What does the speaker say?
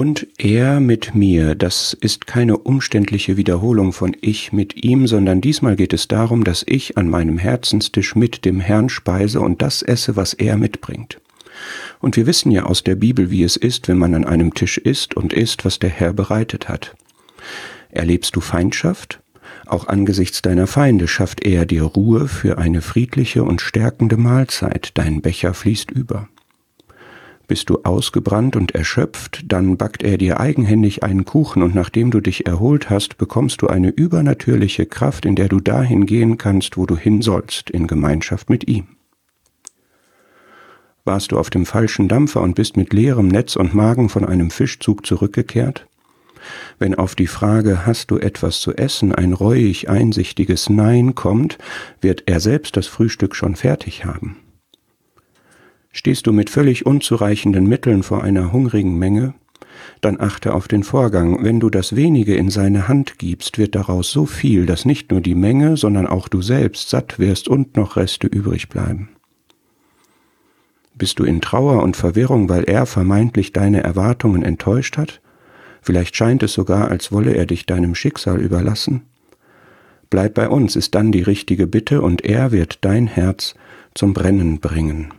Und er mit mir, das ist keine umständliche Wiederholung von ich mit ihm, sondern diesmal geht es darum, dass ich an meinem Herzenstisch mit dem Herrn speise und das esse, was er mitbringt. Und wir wissen ja aus der Bibel, wie es ist, wenn man an einem Tisch isst und isst, was der Herr bereitet hat. Erlebst du Feindschaft? Auch angesichts deiner Feinde schafft er dir Ruhe für eine friedliche und stärkende Mahlzeit, dein Becher fließt über. Bist du ausgebrannt und erschöpft, dann backt er dir eigenhändig einen Kuchen und nachdem du dich erholt hast, bekommst du eine übernatürliche Kraft, in der du dahin gehen kannst, wo du hin sollst, in Gemeinschaft mit ihm. Warst du auf dem falschen Dampfer und bist mit leerem Netz und Magen von einem Fischzug zurückgekehrt? Wenn auf die Frage Hast du etwas zu essen ein reuig einsichtiges Nein kommt, wird er selbst das Frühstück schon fertig haben. Stehst du mit völlig unzureichenden Mitteln vor einer hungrigen Menge? Dann achte auf den Vorgang. Wenn du das wenige in seine Hand gibst, wird daraus so viel, dass nicht nur die Menge, sondern auch du selbst satt wirst und noch Reste übrig bleiben. Bist du in Trauer und Verwirrung, weil er vermeintlich deine Erwartungen enttäuscht hat? Vielleicht scheint es sogar, als wolle er dich deinem Schicksal überlassen? Bleib bei uns ist dann die richtige Bitte, und er wird dein Herz zum Brennen bringen.